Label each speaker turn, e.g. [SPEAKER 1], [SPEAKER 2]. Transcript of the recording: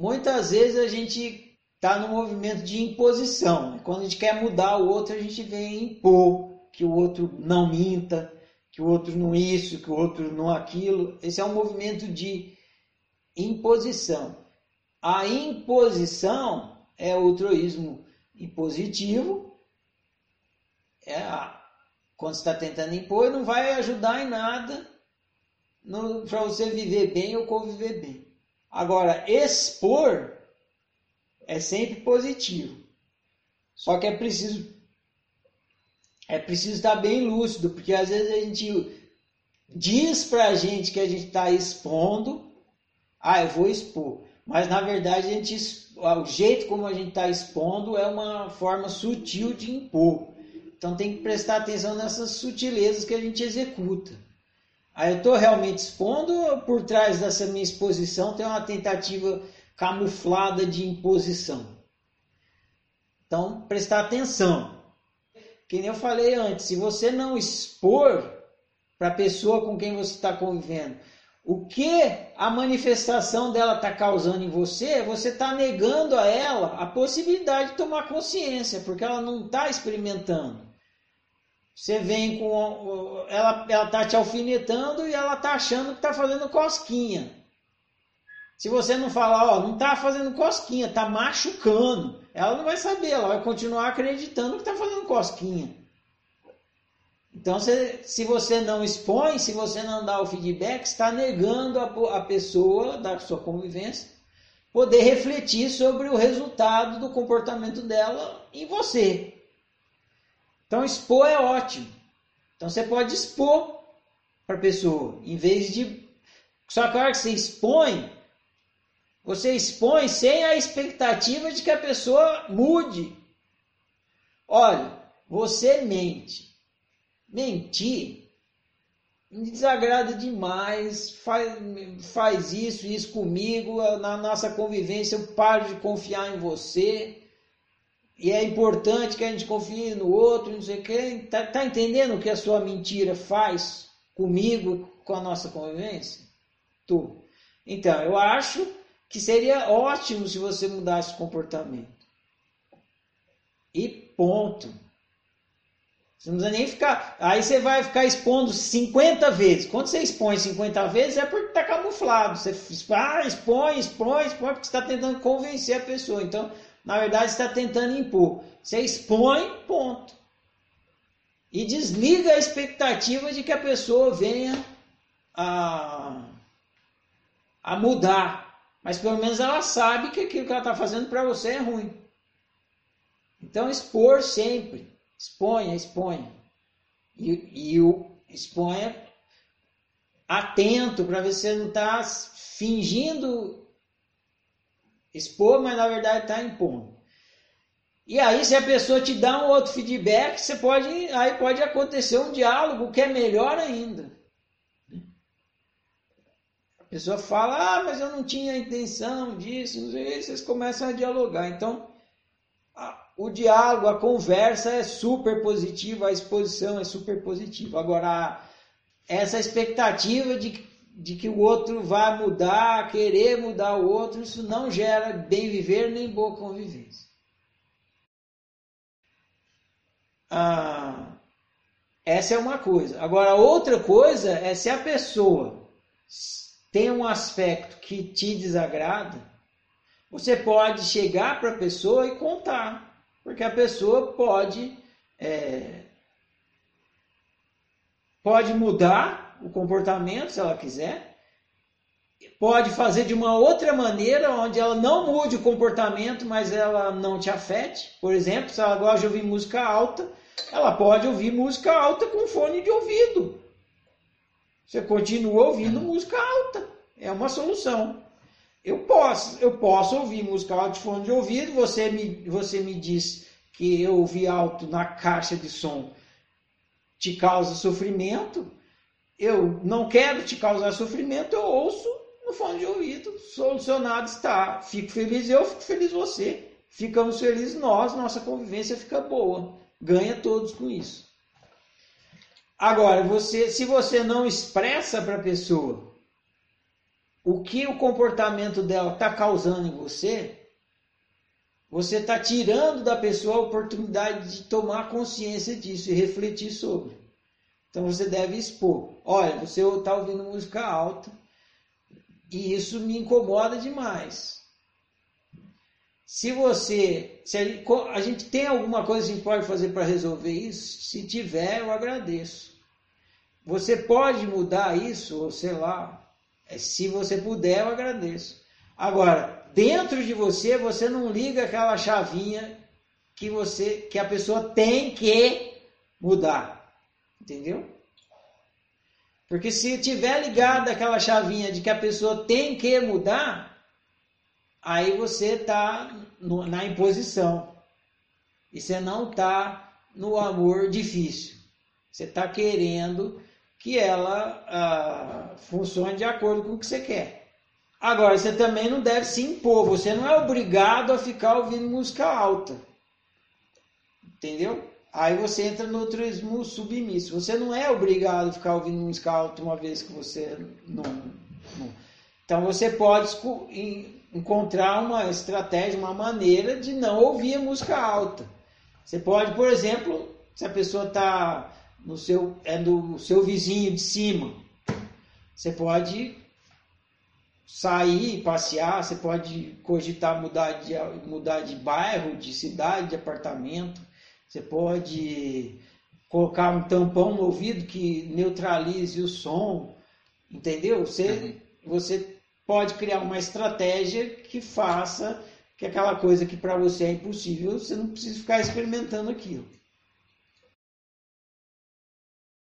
[SPEAKER 1] muitas vezes a gente está no movimento de imposição. Quando a gente quer mudar o outro, a gente vem impor que o outro não minta, que o outro não isso, que o outro não aquilo. Esse é um movimento de imposição. A imposição é o altruísmo impositivo. É a, quando está tentando impor, não vai ajudar em nada para você viver bem ou conviver bem. Agora, expor é sempre positivo. Só que é preciso é preciso estar bem lúcido, porque às vezes a gente diz para a gente que a gente está expondo, ah, eu vou expor. Mas na verdade a gente, o jeito como a gente está expondo é uma forma sutil de impor. Então tem que prestar atenção nessas sutilezas que a gente executa. Aí eu estou realmente expondo ou por trás dessa minha exposição tem uma tentativa camuflada de imposição? Então prestar atenção que nem eu falei antes, se você não expor para a pessoa com quem você está convivendo o que a manifestação dela está causando em você, você está negando a ela a possibilidade de tomar consciência, porque ela não está experimentando. Você vem com. Ela está te alfinetando e ela está achando que está fazendo cosquinha. Se você não falar, ó, não está fazendo cosquinha, está machucando, ela não vai saber, ela vai continuar acreditando que está fazendo cosquinha. Então, se, se você não expõe, se você não dá o feedback, está negando a, a pessoa da sua convivência poder refletir sobre o resultado do comportamento dela em você. Então, expor é ótimo. Então, você pode expor para a pessoa, em vez de. Só que a hora que você expõe, você expõe sem a expectativa de que a pessoa mude. Olha, você mente. Mentir me desagrada demais, faz, faz isso, isso comigo, na nossa convivência eu paro de confiar em você. E é importante que a gente confie no outro, não sei o quê. Tá, tá entendendo o que a sua mentira faz comigo, com a nossa convivência? Tu. Então, eu acho que seria ótimo se você mudasse o comportamento. E ponto. Você não precisa nem ficar. Aí você vai ficar expondo 50 vezes. Quando você expõe 50 vezes é porque está camuflado. Você ah, expõe, expõe, expõe, porque você está tentando convencer a pessoa. Então, na verdade, está tentando impor. Você expõe, ponto. E desliga a expectativa de que a pessoa venha a, a mudar mas pelo menos ela sabe que aquilo que ela está fazendo para você é ruim. Então, expor sempre. Exponha, exponha. E, e o exponha atento para ver se você não está fingindo expor, mas na verdade está impondo. E aí, se a pessoa te dá um outro feedback, você pode, aí pode acontecer um diálogo que é melhor ainda pessoa fala, ah, mas eu não tinha intenção disso, sei, vocês começam a dialogar. Então, a, o diálogo, a conversa é super positiva, a exposição é super positiva. Agora, essa expectativa de, de que o outro vai mudar, querer mudar o outro, isso não gera bem viver nem boa convivência. Ah, essa é uma coisa. Agora, outra coisa é se a pessoa tem um aspecto que te desagrada, você pode chegar para a pessoa e contar, porque a pessoa pode é, pode mudar o comportamento se ela quiser, pode fazer de uma outra maneira onde ela não mude o comportamento, mas ela não te afete. Por exemplo, se ela gosta de ouvir música alta, ela pode ouvir música alta com fone de ouvido. Você continua ouvindo música alta. É uma solução. Eu posso, eu posso ouvir música alta de fone de ouvido. Você me, você me diz que eu ouvir alto na caixa de som te causa sofrimento. Eu não quero te causar sofrimento, eu ouço no fone de ouvido. Solucionado está. Fico feliz eu, fico feliz você. Ficamos felizes nós, nossa convivência fica boa. Ganha todos com isso. Agora, você, se você não expressa para a pessoa o que o comportamento dela está causando em você, você está tirando da pessoa a oportunidade de tomar consciência disso e refletir sobre. Então você deve expor. Olha, você está ouvindo música alta e isso me incomoda demais. Se você, se a, a gente tem alguma coisa que a gente pode fazer para resolver isso, se tiver, eu agradeço. Você pode mudar isso, ou sei lá, é, se você puder, eu agradeço. Agora, dentro de você, você não liga aquela chavinha que você, que a pessoa tem que mudar, entendeu? Porque se tiver ligada aquela chavinha de que a pessoa tem que mudar, aí você está na imposição. E você não está no amor difícil. Você está querendo que ela ah, funcione de acordo com o que você quer. Agora, você também não deve se impor. Você não é obrigado a ficar ouvindo música alta. Entendeu? Aí você entra no turismo submisso. Você não é obrigado a ficar ouvindo música alta uma vez que você não. não. Então você pode encontrar uma estratégia, uma maneira de não ouvir música alta. Você pode, por exemplo, se a pessoa está no seu é do seu vizinho de cima, você pode sair, passear, você pode cogitar mudar de mudar de bairro, de cidade, de apartamento. Você pode colocar um tampão no ouvido que neutralize o som, entendeu? Você, uhum. você pode criar uma estratégia que faça que aquela coisa que para você é impossível, você não precisa ficar experimentando aquilo.